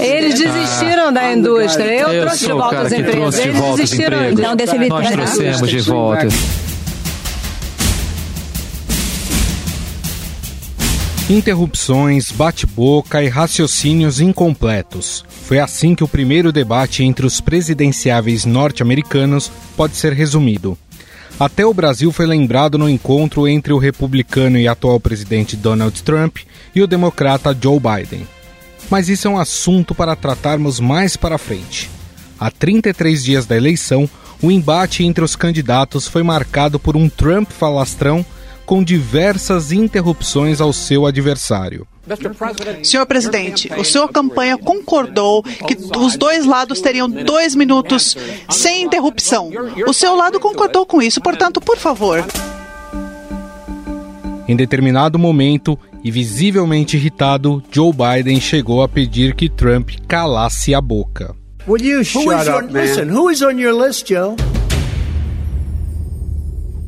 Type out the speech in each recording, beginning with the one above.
Eles desistiram da indústria. Eu, Eu trouxe de volta trouxe de Eles volta os desistiram. empregos. Então, deixa ele Nós terminar. trouxemos de volta. Interrupções, bate-boca e raciocínios incompletos. Foi assim que o primeiro debate entre os presidenciáveis norte-americanos pode ser resumido. Até o Brasil foi lembrado no encontro entre o republicano e atual presidente Donald Trump e o democrata Joe Biden. Mas isso é um assunto para tratarmos mais para frente. Há 33 dias da eleição, o embate entre os candidatos foi marcado por um Trump falastrão com diversas interrupções ao seu adversário. Senhor presidente, o senhor campanha concordou que os dois lados teriam dois minutos sem interrupção. O seu lado concordou com isso, portanto, por favor. Em determinado momento, e visivelmente irritado, Joe Biden chegou a pedir que Trump calasse a boca. Will you shut Who is up, on, man? listen, who is on your list, Joe?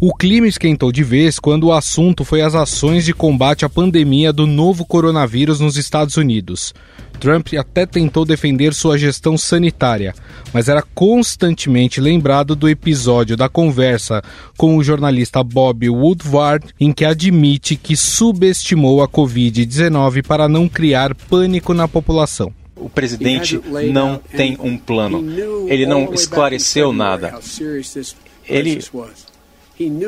O clima esquentou de vez quando o assunto foi as ações de combate à pandemia do novo coronavírus nos Estados Unidos. Trump até tentou defender sua gestão sanitária, mas era constantemente lembrado do episódio da conversa com o jornalista Bob Woodward, em que admite que subestimou a Covid-19 para não criar pânico na população. O presidente não tem um plano. Ele não esclareceu nada. Ele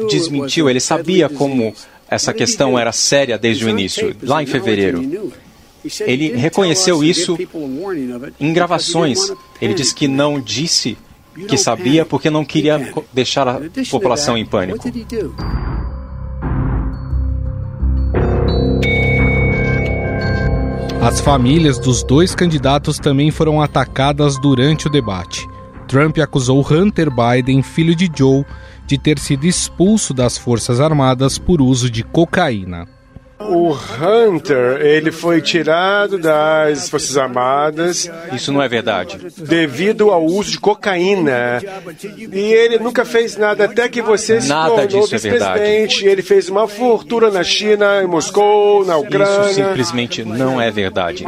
desmentiu, ele sabia como essa questão era séria desde o início, lá em fevereiro. Ele reconheceu isso em gravações. Ele disse que não disse que sabia porque não queria deixar a população em pânico. As famílias dos dois candidatos também foram atacadas durante o debate. Trump acusou Hunter Biden, filho de Joe, de ter sido expulso das Forças Armadas por uso de cocaína. O Hunter, ele foi tirado das Forças Armadas Isso não é verdade. devido ao uso de cocaína. E ele nunca fez nada até que você se Nada tornou disso é verdade. vice-presidente. Ele fez uma fortuna na China, em Moscou, na Isso Ucrânia. simplesmente não é verdade.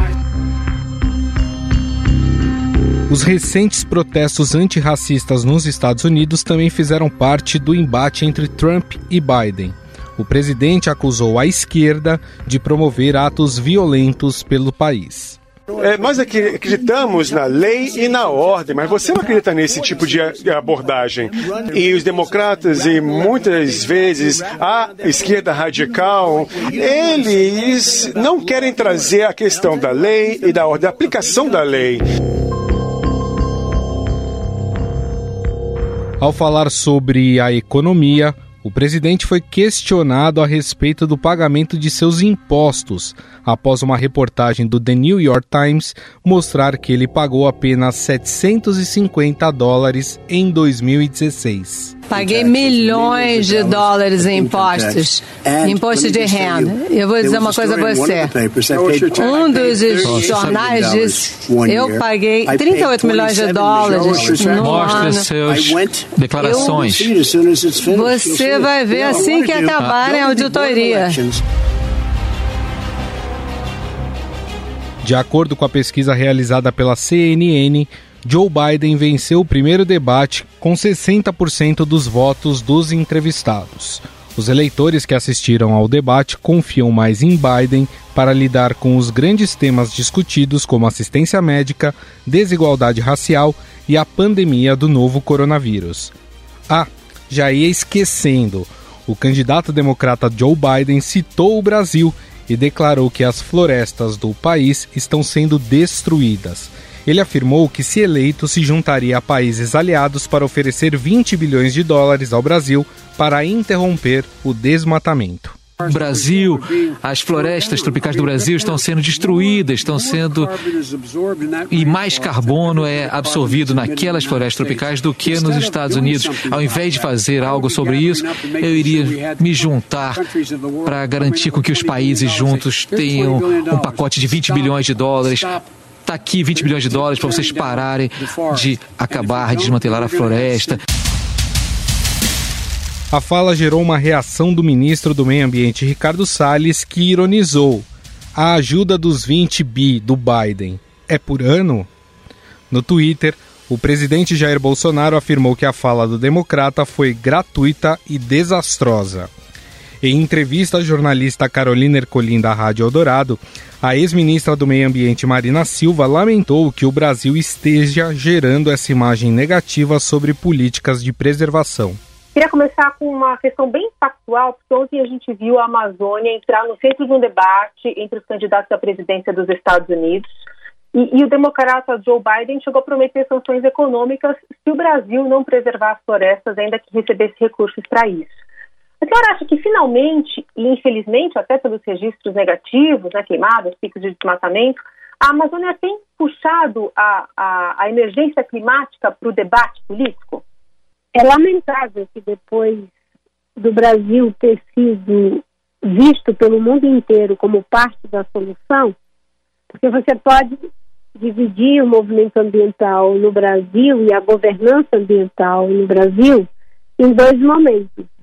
Os recentes protestos antirracistas nos Estados Unidos também fizeram parte do embate entre Trump e Biden. O presidente acusou a esquerda de promover atos violentos pelo país. É, nós acreditamos na lei e na ordem, mas você não acredita nesse tipo de abordagem. E os democratas, e muitas vezes a esquerda radical, eles não querem trazer a questão da lei e da ordem, da aplicação da lei. Ao falar sobre a economia, o presidente foi questionado a respeito do pagamento de seus impostos, após uma reportagem do The New York Times mostrar que ele pagou apenas 750 dólares em 2016. Paguei milhões de dólares em impostos, imposto de renda. Eu vou dizer uma coisa a você. Um dos jornais disse, eu paguei 38 milhões de dólares no Mostre ano. suas declarações. Você vai ver assim que acabarem a auditoria. De acordo com a pesquisa realizada pela CNN, Joe Biden venceu o primeiro debate com 60% dos votos dos entrevistados. Os eleitores que assistiram ao debate confiam mais em Biden para lidar com os grandes temas discutidos, como assistência médica, desigualdade racial e a pandemia do novo coronavírus. Ah, já ia esquecendo. O candidato democrata Joe Biden citou o Brasil e declarou que as florestas do país estão sendo destruídas. Ele afirmou que, se eleito, se juntaria a países aliados para oferecer 20 bilhões de dólares ao Brasil para interromper o desmatamento. Brasil, as florestas tropicais do Brasil estão sendo destruídas, estão sendo. E mais carbono é absorvido naquelas florestas tropicais do que nos Estados Unidos. Ao invés de fazer algo sobre isso, eu iria me juntar para garantir com que os países juntos tenham um pacote de 20 bilhões de dólares. Está aqui 20 bilhões de dólares para vocês pararem de acabar, de desmantelar a floresta. A fala gerou uma reação do ministro do Meio Ambiente, Ricardo Salles, que ironizou a ajuda dos 20 bi do Biden. é por ano? No Twitter, o presidente Jair Bolsonaro afirmou que a fala do democrata foi gratuita e desastrosa. Em entrevista à jornalista Carolina Ercolim da Rádio Eldorado, a ex-ministra do Meio Ambiente Marina Silva lamentou que o Brasil esteja gerando essa imagem negativa sobre políticas de preservação. Queria começar com uma questão bem factual, porque ontem a gente viu a Amazônia entrar no centro de um debate entre os candidatos à presidência dos Estados Unidos. E, e, o democrata Joe Biden chegou a prometer sanções econômicas se o Brasil não preservar as florestas, ainda que recebesse recursos para isso. A senhora acha que finalmente, e infelizmente até pelos registros negativos, né, queimadas, picos de desmatamento, a Amazônia tem puxado a, a, a emergência climática para o debate político? É lamentável que depois do Brasil ter sido visto pelo mundo inteiro como parte da solução, porque você pode dividir o movimento ambiental no Brasil e a governança ambiental no Brasil em dois momentos.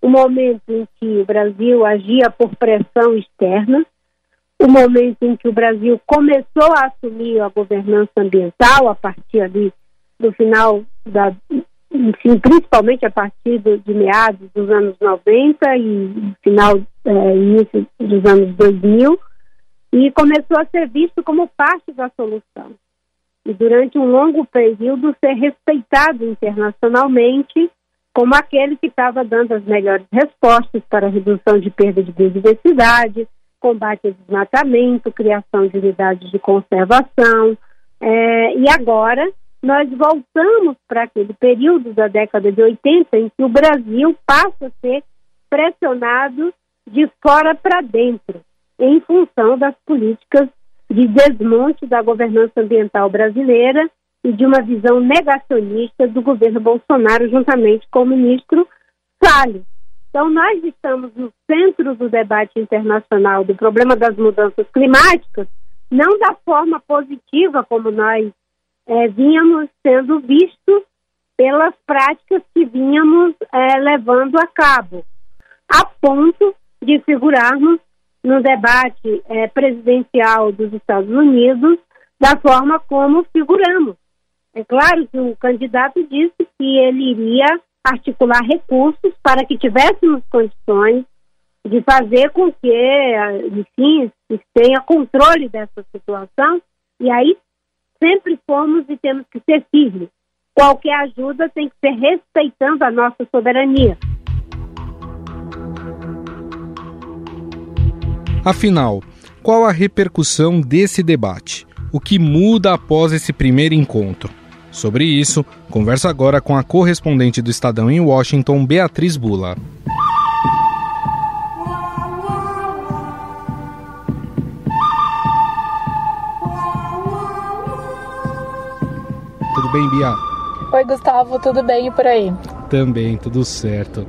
O momento em que o Brasil agia por pressão externa, o momento em que o Brasil começou a assumir a governança ambiental a partir ali do final da enfim, principalmente a partir de meados dos anos 90 e final, é, início dos anos 2000, e começou a ser visto como parte da solução. E durante um longo período ser respeitado internacionalmente como aquele que estava dando as melhores respostas para redução de perda de biodiversidade, combate ao desmatamento, criação de unidades de conservação, é, e agora nós voltamos para aquele período da década de 80 em que o Brasil passa a ser pressionado de fora para dentro, em função das políticas de desmonte da governança ambiental brasileira e de uma visão negacionista do governo Bolsonaro, juntamente com o ministro Salles. Então, nós estamos no centro do debate internacional do problema das mudanças climáticas, não da forma positiva como nós é, vínhamos sendo vistos pelas práticas que vínhamos é, levando a cabo, a ponto de figurarmos no debate é, presidencial dos Estados Unidos da forma como figuramos. É claro que o candidato disse que ele iria articular recursos para que tivéssemos condições de fazer com que, enfim, se tenha controle dessa situação e aí sempre fomos e temos que ser firmes. Qualquer ajuda tem que ser respeitando a nossa soberania. Afinal, qual a repercussão desse debate? O que muda após esse primeiro encontro? Sobre isso, conversa agora com a correspondente do Estadão em Washington, Beatriz Bula. Tudo bem, Bia? Oi, Gustavo, tudo bem e por aí? Também, tudo certo.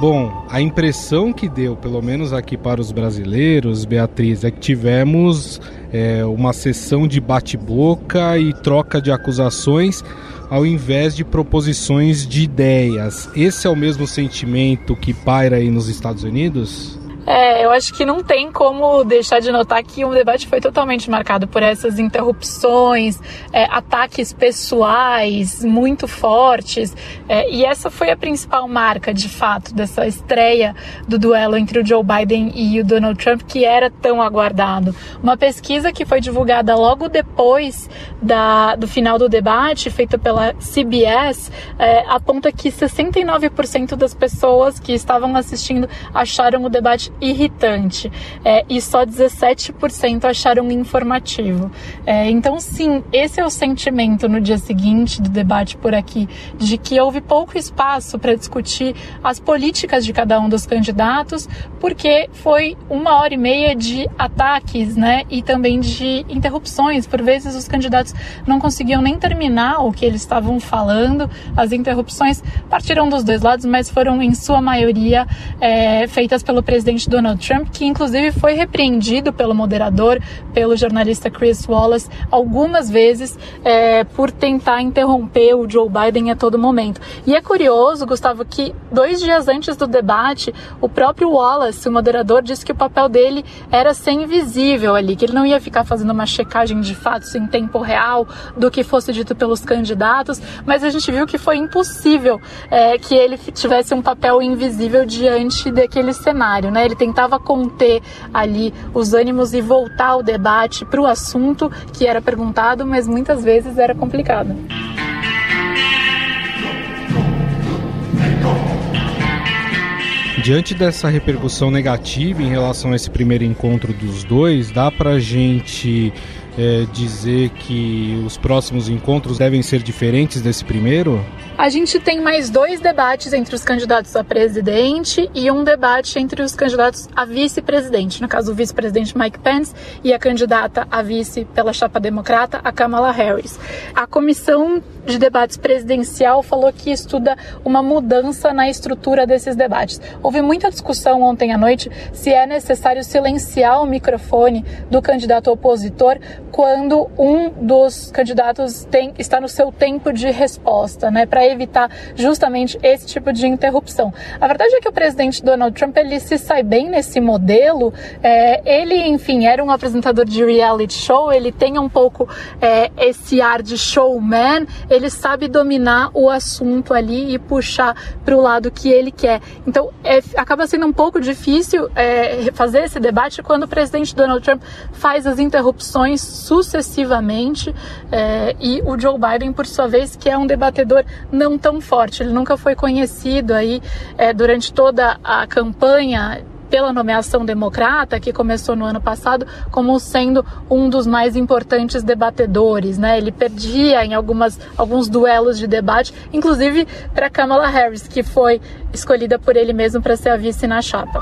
Bom, a impressão que deu, pelo menos aqui para os brasileiros, Beatriz, é que tivemos é, uma sessão de bate-boca e troca de acusações ao invés de proposições de ideias. Esse é o mesmo sentimento que paira aí nos Estados Unidos? É, eu acho que não tem como deixar de notar que o debate foi totalmente marcado por essas interrupções, é, ataques pessoais muito fortes, é, e essa foi a principal marca, de fato, dessa estreia do duelo entre o Joe Biden e o Donald Trump, que era tão aguardado. Uma pesquisa que foi divulgada logo depois da, do final do debate, feita pela CBS, é, aponta que 69% das pessoas que estavam assistindo acharam o debate irritante é, e só 17% acharam informativo. É, então, sim, esse é o sentimento no dia seguinte do debate por aqui, de que houve pouco espaço para discutir as políticas de cada um dos candidatos, porque foi uma hora e meia de ataques né, e também de interrupções. Por vezes, os candidatos não conseguiam nem terminar o que eles estavam falando, as interrupções partiram dos dois lados, mas foram, em sua maioria, é, feitas pelo presidente presidente Donald Trump, que inclusive foi repreendido pelo moderador, pelo jornalista Chris Wallace, algumas vezes é, por tentar interromper o Joe Biden a todo momento. E é curioso, Gustavo, que dois dias antes do debate, o próprio Wallace, o moderador, disse que o papel dele era ser invisível ali, que ele não ia ficar fazendo uma checagem de fatos em tempo real do que fosse dito pelos candidatos, mas a gente viu que foi impossível é, que ele tivesse um papel invisível diante daquele cenário, né? Ele tentava conter ali os ânimos e voltar o debate para o assunto que era perguntado, mas muitas vezes era complicado. Diante dessa repercussão negativa em relação a esse primeiro encontro dos dois, dá pra gente é, dizer que os próximos encontros devem ser diferentes desse primeiro? A gente tem mais dois debates entre os candidatos a presidente e um debate entre os candidatos a vice-presidente. No caso, o vice-presidente Mike Pence e a candidata a vice pela chapa democrata, a Kamala Harris. A comissão de debates presidencial falou que estuda uma mudança na estrutura desses debates. Houve muita discussão ontem à noite se é necessário silenciar o microfone do candidato opositor quando um dos candidatos tem, está no seu tempo de resposta, né, para evitar justamente esse tipo de interrupção. A verdade é que o presidente Donald Trump ele se sai bem nesse modelo. É, ele, enfim, era um apresentador de reality show. Ele tem um pouco é, esse ar de showman. Ele sabe dominar o assunto ali e puxar para o lado que ele quer. Então, é, acaba sendo um pouco difícil é, fazer esse debate quando o presidente Donald Trump faz as interrupções sucessivamente é, e o Joe Biden, por sua vez, que é um debatedor não tão forte. Ele nunca foi conhecido aí é, durante toda a campanha pela nomeação democrata, que começou no ano passado, como sendo um dos mais importantes debatedores. Né? Ele perdia em algumas, alguns duelos de debate, inclusive para Kamala Harris, que foi escolhida por ele mesmo para ser a vice na chapa.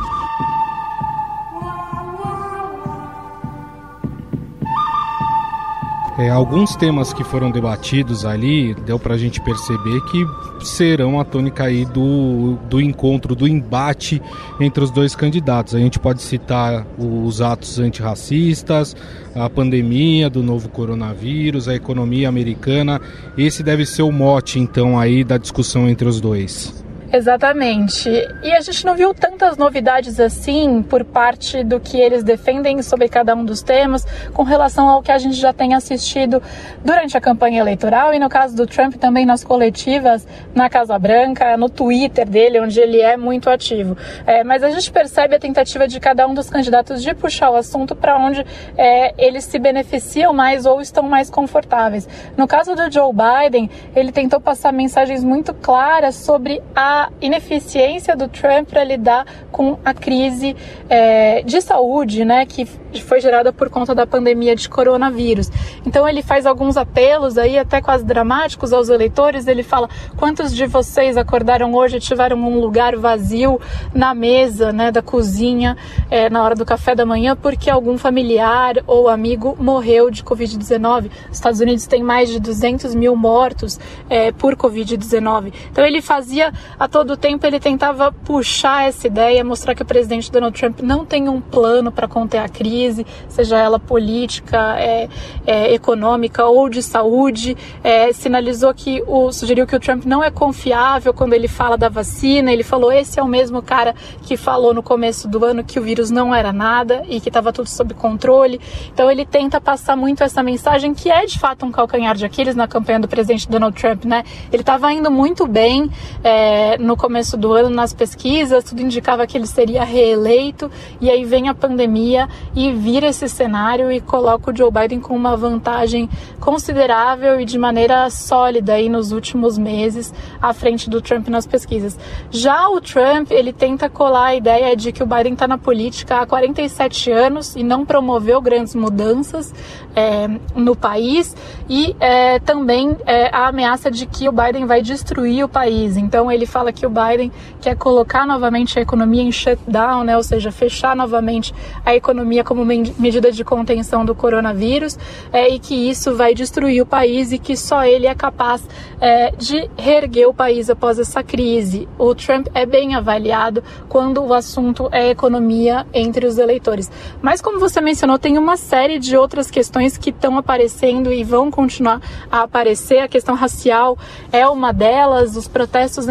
É, alguns temas que foram debatidos ali, deu para a gente perceber que serão a tônica aí do, do encontro, do embate entre os dois candidatos. A gente pode citar os atos antirracistas, a pandemia do novo coronavírus, a economia americana. Esse deve ser o mote, então, aí da discussão entre os dois. Exatamente. E a gente não viu tantas novidades assim por parte do que eles defendem sobre cada um dos temas, com relação ao que a gente já tem assistido durante a campanha eleitoral e no caso do Trump também nas coletivas na Casa Branca, no Twitter dele, onde ele é muito ativo. É, mas a gente percebe a tentativa de cada um dos candidatos de puxar o assunto para onde é, eles se beneficiam mais ou estão mais confortáveis. No caso do Joe Biden, ele tentou passar mensagens muito claras sobre a ineficiência do Trump para lidar com a crise é, de saúde, né, que foi gerada por conta da pandemia de coronavírus. Então ele faz alguns apelos aí até quase dramáticos aos eleitores. Ele fala: quantos de vocês acordaram hoje e tiveram um lugar vazio na mesa, né, da cozinha é, na hora do café da manhã porque algum familiar ou amigo morreu de Covid-19? Os Estados Unidos têm mais de 200 mil mortos é, por Covid-19. Então ele fazia todo tempo ele tentava puxar essa ideia, mostrar que o presidente Donald Trump não tem um plano para conter a crise, seja ela política, é, é, econômica ou de saúde. É, sinalizou que o sugeriu que o Trump não é confiável quando ele fala da vacina. Ele falou esse é o mesmo cara que falou no começo do ano que o vírus não era nada e que estava tudo sob controle. Então ele tenta passar muito essa mensagem que é de fato um calcanhar de Aquiles na campanha do presidente Donald Trump, né? Ele estava indo muito bem é, no começo do ano nas pesquisas, tudo indicava que ele seria reeleito, e aí vem a pandemia e vira esse cenário e coloca o Joe Biden com uma vantagem considerável e de maneira sólida aí nos últimos meses à frente do Trump nas pesquisas. Já o Trump, ele tenta colar a ideia de que o Biden está na política há 47 anos e não promoveu grandes mudanças é, no país e é, também é, a ameaça de que o Biden vai destruir o país. Então ele fala fala que o Biden quer colocar novamente a economia em shutdown, né, ou seja, fechar novamente a economia como medida de contenção do coronavírus, é, e que isso vai destruir o país e que só ele é capaz é, de reerguer o país após essa crise. O Trump é bem avaliado quando o assunto é economia entre os eleitores. Mas como você mencionou, tem uma série de outras questões que estão aparecendo e vão continuar a aparecer. A questão racial é uma delas. Os protestos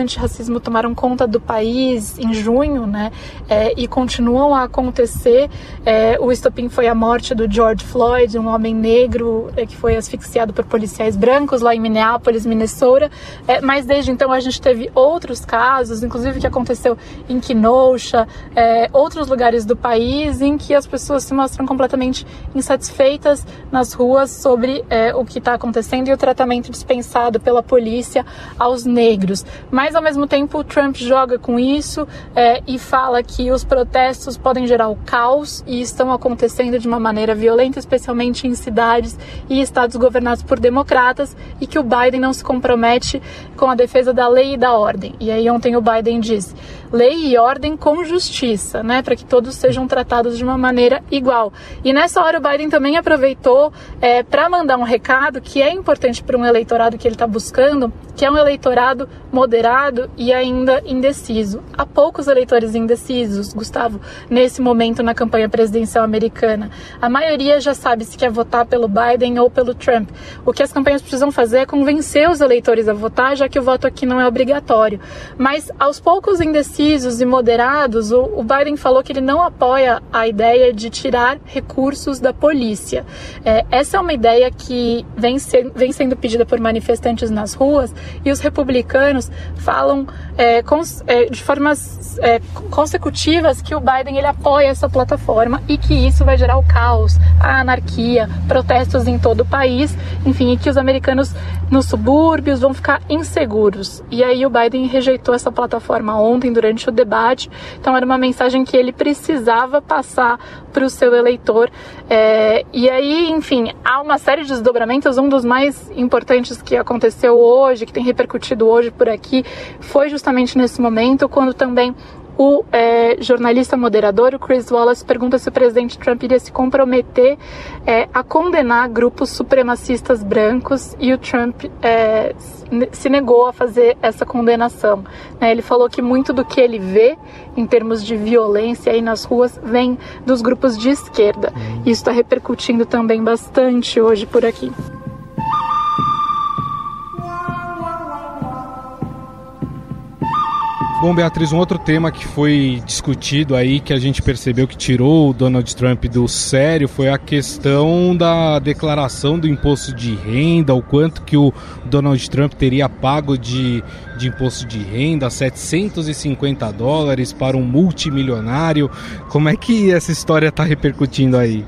antirracismo tomaram conta do país em junho, né? É, e continuam a acontecer. É, o estopim foi a morte do George Floyd, um homem negro é, que foi asfixiado por policiais brancos lá em Minneapolis, Minnesota. É, mas desde então a gente teve outros casos, inclusive que aconteceu em Kenosha, é, outros lugares do país em que as pessoas se mostram completamente insatisfeitas nas ruas sobre é, o que está acontecendo e o tratamento dispensado pela polícia aos negros. Mas ao mesmo tempo, o Trump joga com isso é, e fala que os protestos podem gerar o caos e estão acontecendo de uma maneira violenta, especialmente em cidades e estados governados por democratas, e que o Biden não se compromete com a defesa da lei e da ordem. E aí ontem o Biden disse: lei e ordem com justiça, né, para que todos sejam tratados de uma maneira igual. E nessa hora o Biden também aproveitou é, para mandar um recado que é importante para um eleitorado que ele está buscando, que é um eleitorado moderado e ainda indeciso. Há poucos eleitores indecisos, Gustavo, nesse momento na campanha presidencial americana. A maioria já sabe se quer votar pelo Biden ou pelo Trump. O que as campanhas precisam fazer é convencer os eleitores a votar, já que o voto aqui não é obrigatório. Mas aos poucos indecisos e moderados, o, o Biden falou que ele não apoia a ideia de tirar recursos da polícia. É, essa é uma ideia que vem, ser, vem sendo pedida por manifestantes nas ruas e os republicanos falam é, cons, é, de formas é, consecutivas que o Biden ele apoia essa plataforma e que isso vai gerar o caos, a anarquia, protestos em todo o país, enfim, e que os americanos nos subúrbios vão ficar inseguros. E aí o Biden rejeitou essa plataforma ontem durante o debate, então era uma mensagem que ele precisava passar para o seu eleitor. É, e aí, enfim, há uma série de desdobramentos. Um dos mais importantes que aconteceu hoje, que tem repercutido hoje por aqui, foi justamente nesse momento, quando também o é, jornalista moderador, o Chris Wallace, pergunta se o presidente Trump iria se comprometer é, a condenar grupos supremacistas brancos e o Trump é, se negou a fazer essa condenação. Né? Ele falou que muito do que ele vê em termos de violência aí nas ruas vem dos grupos de esquerda. Isso está repercutindo também bastante hoje por aqui. Bom, Beatriz, um outro tema que foi discutido aí, que a gente percebeu que tirou o Donald Trump do sério, foi a questão da declaração do imposto de renda, o quanto que o Donald Trump teria pago de, de imposto de renda, 750 dólares para um multimilionário. Como é que essa história está repercutindo aí?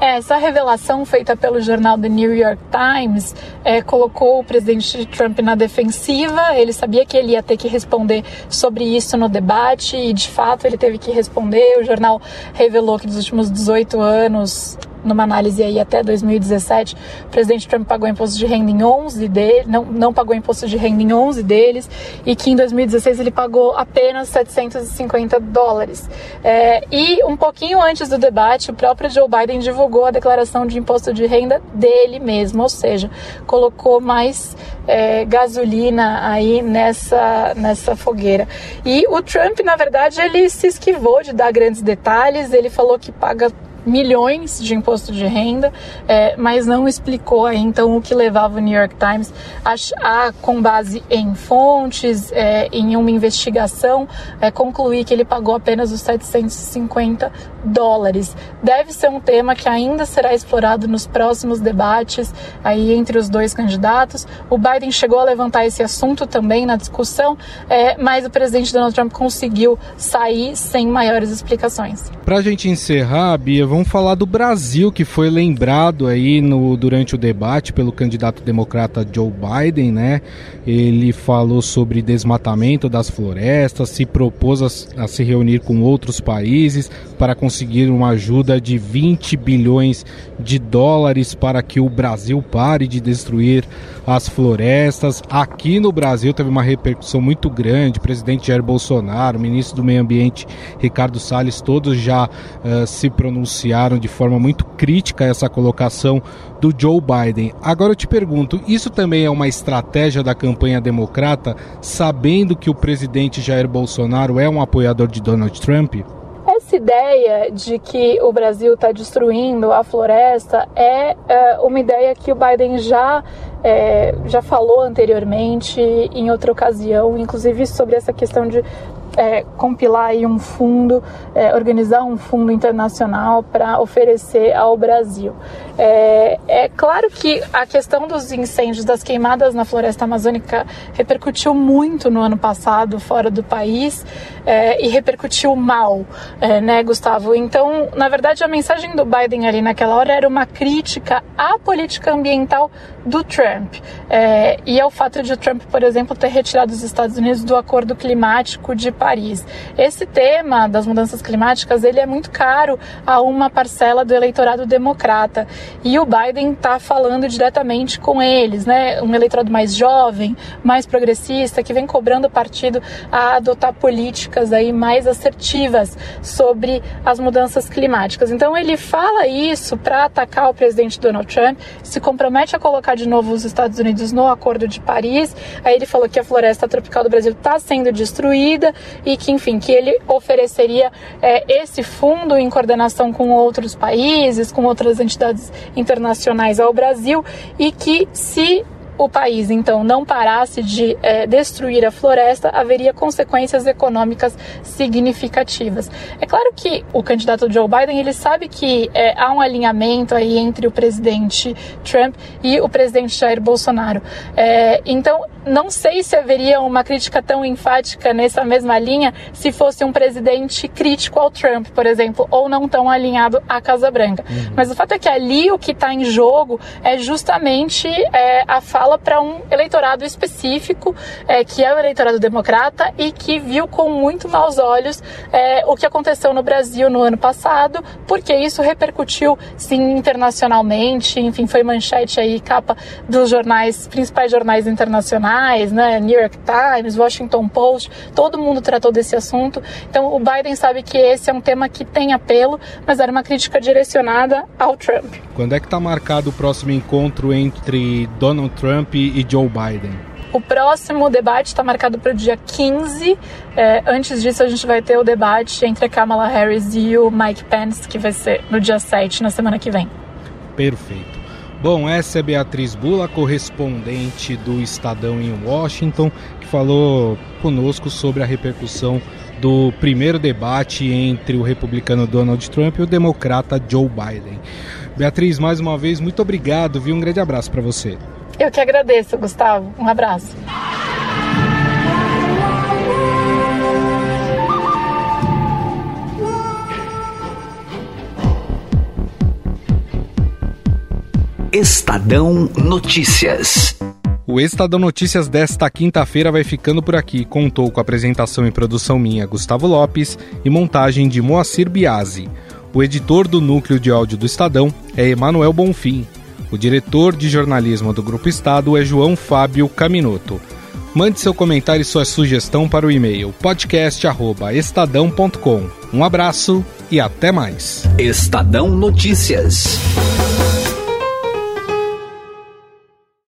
Essa revelação feita pelo jornal The New York Times é, colocou o presidente Trump na defensiva. Ele sabia que ele ia ter que responder sobre isso no debate e, de fato, ele teve que responder. O jornal revelou que nos últimos 18 anos numa análise aí até 2017, o presidente Trump pagou imposto de renda em 11 deles, não, não pagou imposto de renda em 11 deles, e que em 2016 ele pagou apenas 750 dólares. É, e um pouquinho antes do debate, o próprio Joe Biden divulgou a declaração de imposto de renda dele mesmo, ou seja, colocou mais é, gasolina aí nessa, nessa fogueira. E o Trump, na verdade, ele se esquivou de dar grandes detalhes, ele falou que paga milhões de imposto de renda, é, mas não explicou aí, então o que levava o New York Times a, a com base em fontes, é, em uma investigação, é, concluir que ele pagou apenas os 750 dólares. Deve ser um tema que ainda será explorado nos próximos debates aí entre os dois candidatos. O Biden chegou a levantar esse assunto também na discussão, é, mas o presidente Donald Trump conseguiu sair sem maiores explicações. Para a gente encerrar, Bia, vamos vamos falar do Brasil, que foi lembrado aí no, durante o debate pelo candidato democrata Joe Biden, né? Ele falou sobre desmatamento das florestas, se propôs a, a se reunir com outros países para conseguir uma ajuda de 20 bilhões de dólares para que o Brasil pare de destruir as florestas. Aqui no Brasil teve uma repercussão muito grande. O presidente Jair Bolsonaro, o ministro do Meio Ambiente Ricardo Salles, todos já uh, se pronunciaram de forma muito crítica essa colocação do Joe Biden. Agora eu te pergunto, isso também é uma estratégia da campanha democrata, sabendo que o presidente Jair Bolsonaro é um apoiador de Donald Trump? essa ideia de que o Brasil está destruindo a floresta é, é, uma ideia que o Biden já, é, já falou anteriormente, em outra ocasião, inclusive sobre essa questão de é, compilar aí um fundo, é, organizar um fundo internacional para oferecer ao Brasil. É, é, claro que a questão dos incêndios, das queimadas na floresta amazônica repercutiu muito no ano passado fora do país é, e repercutiu mal, é, né, Gustavo? Então, na verdade, a mensagem do Biden ali naquela hora era uma crítica à política ambiental do Trump é, e ao fato de o Trump, por exemplo, ter retirado os Estados Unidos do Acordo Climático de Paris. Esse tema das mudanças climáticas ele é muito caro a uma parcela do eleitorado democrata e o Biden está falando diretamente com eles, né? Um eleitorado mais jovem, mais progressista, que vem cobrando o partido a adotar políticas aí mais assertivas sobre as mudanças climáticas. Então ele fala isso para atacar o presidente Donald Trump, se compromete a colocar de novo os Estados Unidos no Acordo de Paris. Aí ele falou que a floresta tropical do Brasil está sendo destruída e que, enfim, que ele ofereceria é, esse fundo em coordenação com outros países, com outras entidades internacionais ao Brasil e que se o país então não parasse de é, destruir a floresta, haveria consequências econômicas significativas. É claro que o candidato Joe Biden ele sabe que é, há um alinhamento aí entre o presidente Trump e o presidente Jair Bolsonaro. É, então não sei se haveria uma crítica tão enfática nessa mesma linha se fosse um presidente crítico ao Trump, por exemplo, ou não tão alinhado à Casa Branca. Uhum. Mas o fato é que ali o que está em jogo é justamente é, a fala para um eleitorado específico, é, que é o eleitorado democrata e que viu com muito maus olhos é, o que aconteceu no Brasil no ano passado, porque isso repercutiu sim internacionalmente, enfim, foi manchete aí, capa dos jornais, principais jornais internacionais, né, New York Times, Washington Post, todo mundo tratou desse assunto. Então o Biden sabe que esse é um tema que tem apelo, mas era uma crítica direcionada ao Trump. Quando é que está marcado o próximo encontro entre Donald Trump Trump e Joe Biden? O próximo debate está marcado para o dia 15. É, antes disso, a gente vai ter o debate entre a Kamala Harris e o Mike Pence, que vai ser no dia 7, na semana que vem. Perfeito. Bom, essa é Beatriz Bula, correspondente do Estadão em Washington, que falou conosco sobre a repercussão do primeiro debate entre o republicano Donald Trump e o democrata Joe Biden. Beatriz, mais uma vez, muito obrigado, viu? Um grande abraço para você. Eu que agradeço, Gustavo. Um abraço. Estadão Notícias. O Estadão Notícias desta quinta-feira vai ficando por aqui. Contou com apresentação e produção minha, Gustavo Lopes, e montagem de Moacir Biasi. O editor do núcleo de áudio do Estadão é Emanuel Bonfim. O diretor de jornalismo do Grupo Estado é João Fábio Caminoto. Mande seu comentário e sua sugestão para o e-mail podcast@estadão.com. Um abraço e até mais. Estadão Notícias.